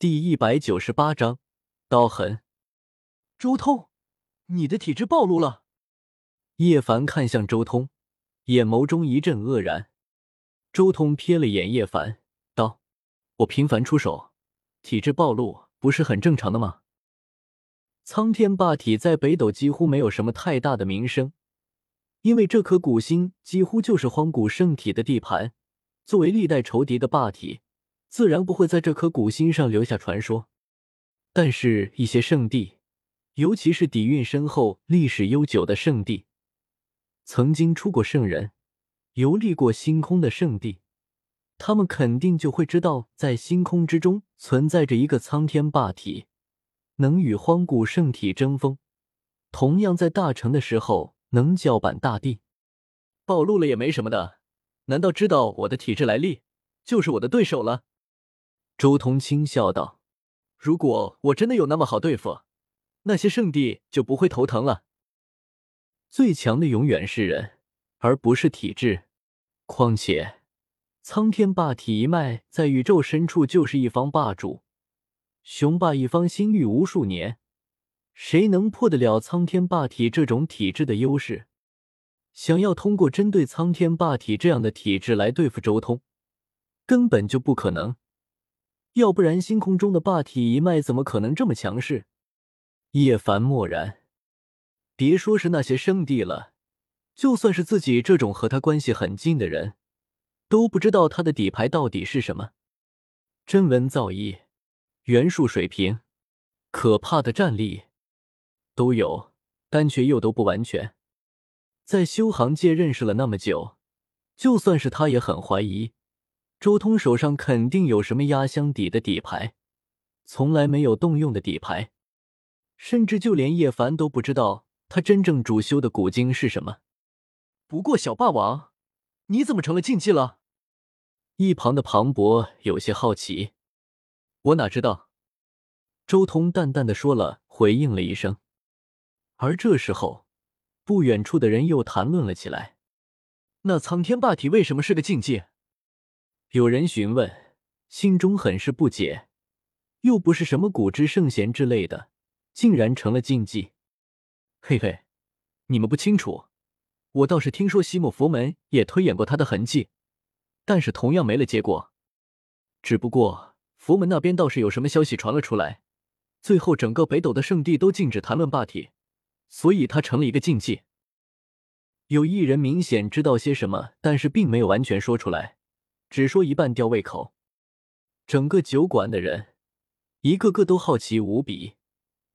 第一百九十八章刀痕。周通，你的体质暴露了。叶凡看向周通，眼眸中一阵愕然。周通瞥了眼叶凡，道：“我频繁出手，体质暴露不是很正常的吗？”苍天霸体在北斗几乎没有什么太大的名声，因为这颗古星几乎就是荒古圣体的地盘。作为历代仇敌的霸体，自然不会在这颗古星上留下传说。但是，一些圣地，尤其是底蕴深厚、历史悠久的圣地，曾经出过圣人、游历过星空的圣地，他们肯定就会知道，在星空之中存在着一个苍天霸体。能与荒古圣体争锋，同样在大成的时候能叫板大地，暴露了也没什么的。难道知道我的体质来历，就是我的对手了？周通轻笑道：“如果我真的有那么好对付，那些圣地就不会头疼了。最强的永远是人，而不是体质。况且，苍天霸体一脉在宇宙深处就是一方霸主。”雄霸一方，心域无数年，谁能破得了苍天霸体这种体质的优势？想要通过针对苍天霸体这样的体质来对付周通，根本就不可能。要不然，星空中的霸体一脉怎么可能这么强势？叶凡默然，别说是那些圣地了，就算是自己这种和他关系很近的人，都不知道他的底牌到底是什么。真文造诣。元术水平，可怕的战力都有，但却又都不完全。在修行界认识了那么久，就算是他也很怀疑，周通手上肯定有什么压箱底的底牌，从来没有动用的底牌，甚至就连叶凡都不知道他真正主修的古经是什么。不过，小霸王，你怎么成了禁忌了？一旁的庞博有些好奇。我哪知道？周通淡淡的说了，回应了一声。而这时候，不远处的人又谈论了起来：“那苍天霸体为什么是个禁忌？”有人询问，心中很是不解。又不是什么古之圣贤之类的，竟然成了禁忌？嘿嘿，你们不清楚，我倒是听说西莫佛门也推演过他的痕迹，但是同样没了结果。只不过……佛门那边倒是有什么消息传了出来，最后整个北斗的圣地都禁止谈论霸体，所以它成了一个禁忌。有一人明显知道些什么，但是并没有完全说出来，只说一半吊胃口。整个酒馆的人一个个都好奇无比，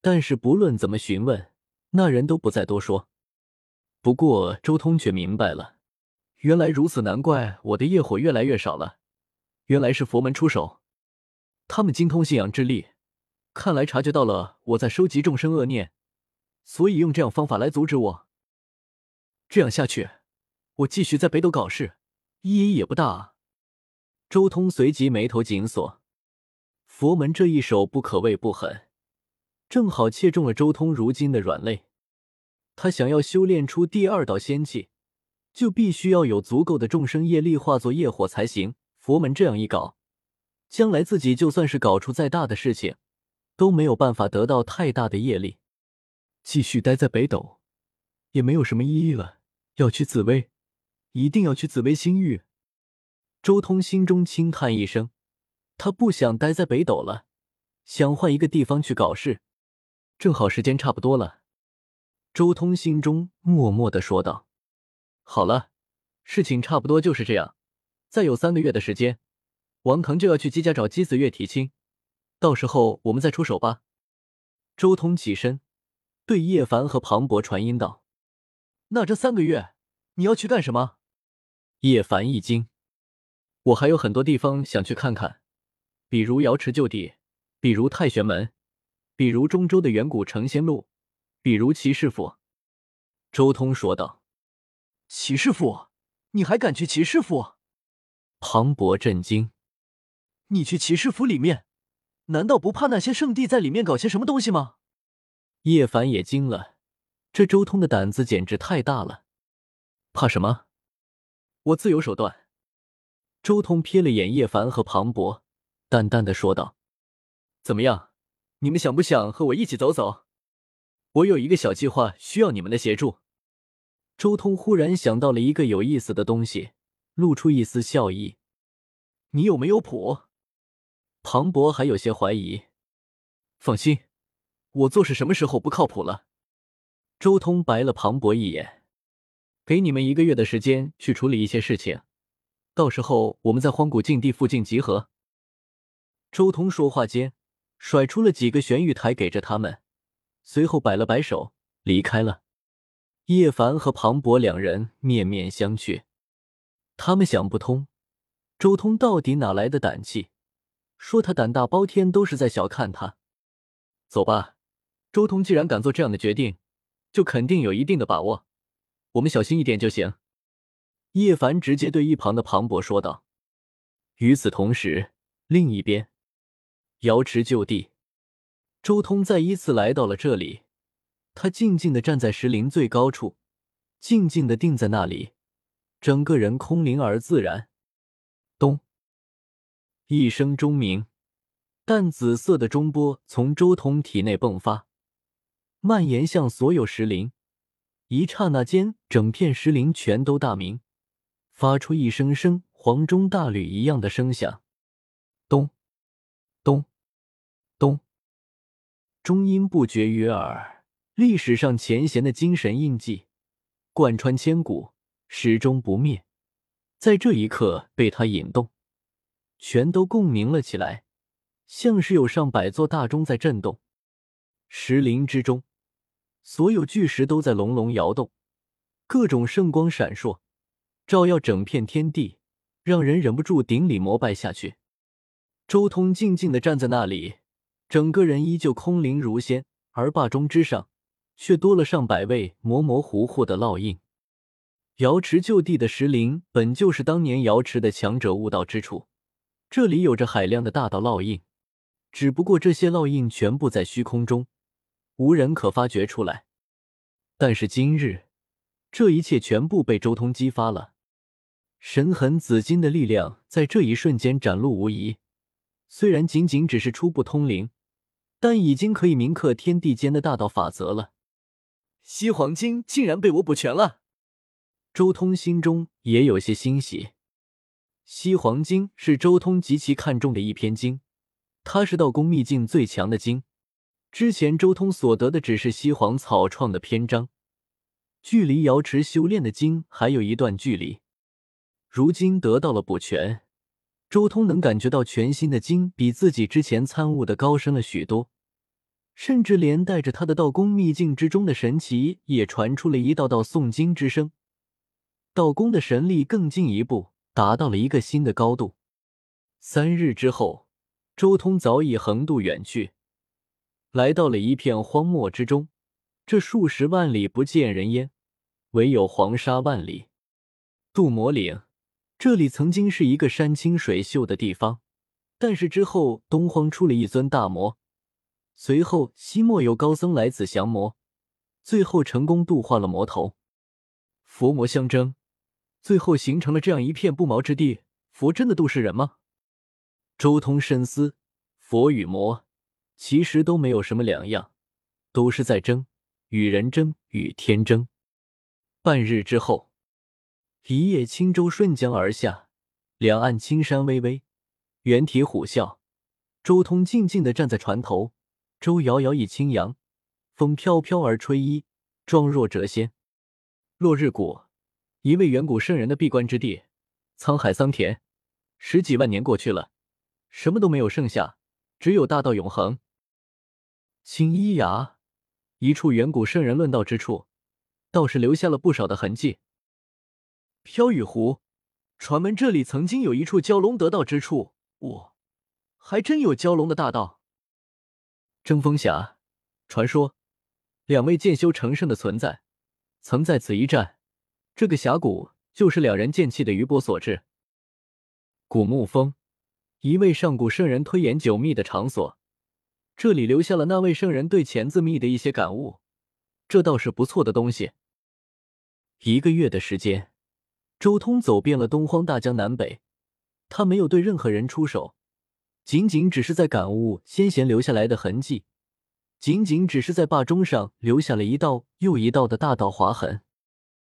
但是不论怎么询问，那人都不再多说。不过周通却明白了，原来如此，难怪我的业火越来越少了，原来是佛门出手。他们精通信仰之力，看来察觉到了我在收集众生恶念，所以用这样方法来阻止我。这样下去，我继续在北斗搞事，意义也不大啊。周通随即眉头紧锁，佛门这一手不可谓不狠，正好切中了周通如今的软肋。他想要修炼出第二道仙气，就必须要有足够的众生业力化作业火才行。佛门这样一搞。将来自己就算是搞出再大的事情，都没有办法得到太大的业力。继续待在北斗，也没有什么意义了。要去紫薇，一定要去紫薇星域。周通心中轻叹一声，他不想待在北斗了，想换一个地方去搞事。正好时间差不多了，周通心中默默的说道：“好了，事情差不多就是这样。再有三个月的时间。”王腾就要去姬家找姬子月提亲，到时候我们再出手吧。周通起身，对叶凡和庞博传音道：“那这三个月你要去干什么？”叶凡一惊：“我还有很多地方想去看看，比如瑶池旧地，比如太玄门，比如中州的远古成仙路，比如齐氏府。”周通说道：“齐氏府？你还敢去齐氏府？”庞博震惊。你去骑士府里面，难道不怕那些圣地在里面搞些什么东西吗？叶凡也惊了，这周通的胆子简直太大了。怕什么？我自有手段。周通瞥了眼叶凡和庞博，淡淡的说道：“怎么样？你们想不想和我一起走走？我有一个小计划需要你们的协助。周通忽然想到了一个有意思的东西，露出一丝笑意。你有没有谱？庞博还有些怀疑。放心，我做事什么时候不靠谱了？周通白了庞博一眼。给你们一个月的时间去处理一些事情，到时候我们在荒古禁地附近集合。周通说话间，甩出了几个玄玉台给着他们，随后摆了摆手离开了。叶凡和庞博两人面面相觑，他们想不通，周通到底哪来的胆气，说他胆大包天都是在小看他。走吧，周通既然敢做这样的决定，就肯定有一定的把握。我们小心一点就行。叶凡直接对一旁的庞博说道。与此同时，另一边，瑶池就地，周通再一次来到了这里。他静静的站在石林最高处，静静的定在那里，整个人空灵而自然。咚，一声钟鸣，淡紫色的钟波从周通体内迸发，蔓延向所有石林。一刹那间，整片石林全都大鸣，发出一声声黄钟大吕一样的声响。咚，咚，咚，钟音不绝于耳，历史上前贤的精神印记，贯穿千古，始终不灭。在这一刻被他引动，全都共鸣了起来，像是有上百座大钟在震动。石林之中。所有巨石都在隆隆摇动，各种圣光闪烁，照耀整片天地，让人忍不住顶礼膜拜下去。周通静静的站在那里，整个人依旧空灵如仙，而霸中之上却多了上百位模模糊糊的烙印。瑶池就地的石林本就是当年瑶池的强者悟道之处，这里有着海量的大道烙印，只不过这些烙印全部在虚空中。无人可发掘出来，但是今日，这一切全部被周通激发了。神痕紫金的力量在这一瞬间展露无遗，虽然仅仅只是初步通灵，但已经可以铭刻天地间的大道法则了。西黄经竟然被我补全了，周通心中也有些欣喜。西黄经是周通极其看重的一篇经，它是道宫秘境最强的经。之前周通所得的只是西黄草创的篇章，距离瑶池修炼的经还有一段距离。如今得到了补全，周通能感觉到全新的经比自己之前参悟的高深了许多，甚至连带着他的道宫秘境之中的神奇也传出了一道道诵经之声，道宫的神力更进一步达到了一个新的高度。三日之后，周通早已横渡远去。来到了一片荒漠之中，这数十万里不见人烟，唯有黄沙万里。渡魔岭，这里曾经是一个山清水秀的地方，但是之后东荒出了一尊大魔，随后西漠有高僧来此降魔，最后成功度化了魔头。佛魔相争，最后形成了这样一片不毛之地。佛真的度世人吗？周通深思，佛与魔。其实都没有什么两样，都是在争，与人争，与天争。半日之后，一叶轻舟顺江而下，两岸青山巍巍，猿啼虎啸。周通静静的站在船头，舟摇摇以轻扬，风飘飘而吹衣，状若谪仙。落日谷，一位远古圣人的闭关之地，沧海桑田，十几万年过去了，什么都没有剩下，只有大道永恒。青衣崖，一处远古圣人论道之处，倒是留下了不少的痕迹。飘雨湖，传闻这里曾经有一处蛟龙得道之处，我还真有蛟龙的大道。争锋峡，传说两位剑修成圣的存在，曾在此一战，这个峡谷就是两人剑气的余波所致。古墓峰，一位上古圣人推演九秘的场所。这里留下了那位圣人对钱字秘的一些感悟，这倒是不错的东西。一个月的时间，周通走遍了东荒大江南北，他没有对任何人出手，仅仅只是在感悟先贤留下来的痕迹，仅仅只是在霸钟上留下了一道又一道的大道划痕。